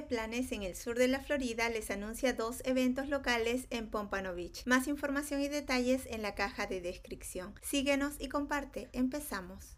Planes en el sur de la Florida les anuncia dos eventos locales en Pompano Beach. Más información y detalles en la caja de descripción. Síguenos y comparte. Empezamos.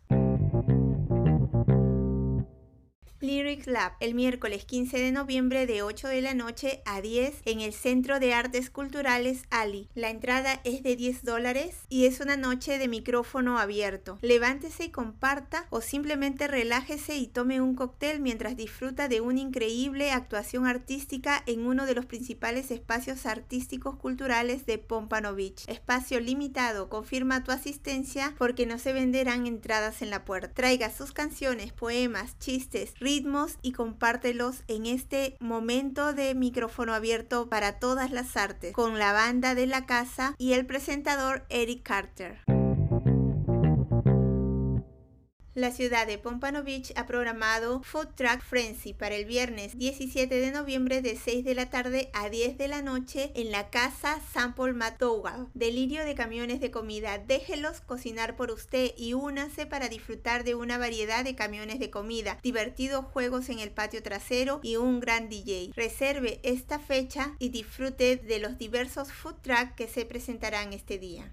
Lyric Lab el miércoles 15 de noviembre de 8 de la noche a 10 en el Centro de Artes Culturales Ali. La entrada es de 10 dólares y es una noche de micrófono abierto. Levántese y comparta o simplemente relájese y tome un cóctel mientras disfruta de una increíble actuación artística en uno de los principales espacios artísticos culturales de Pompano Beach. Espacio limitado, confirma tu asistencia porque no se venderán entradas en la puerta. Traiga sus canciones, poemas, chistes, ritmos y compártelos en este momento de micrófono abierto para todas las artes con la banda de la casa y el presentador Eric Carter. La ciudad de Pompano Beach ha programado Food Truck Frenzy para el viernes 17 de noviembre de 6 de la tarde a 10 de la noche en la casa Sample McDougall. Delirio de camiones de comida. Déjelos cocinar por usted y únase para disfrutar de una variedad de camiones de comida, divertidos juegos en el patio trasero y un gran DJ. Reserve esta fecha y disfrute de los diversos food trucks que se presentarán este día.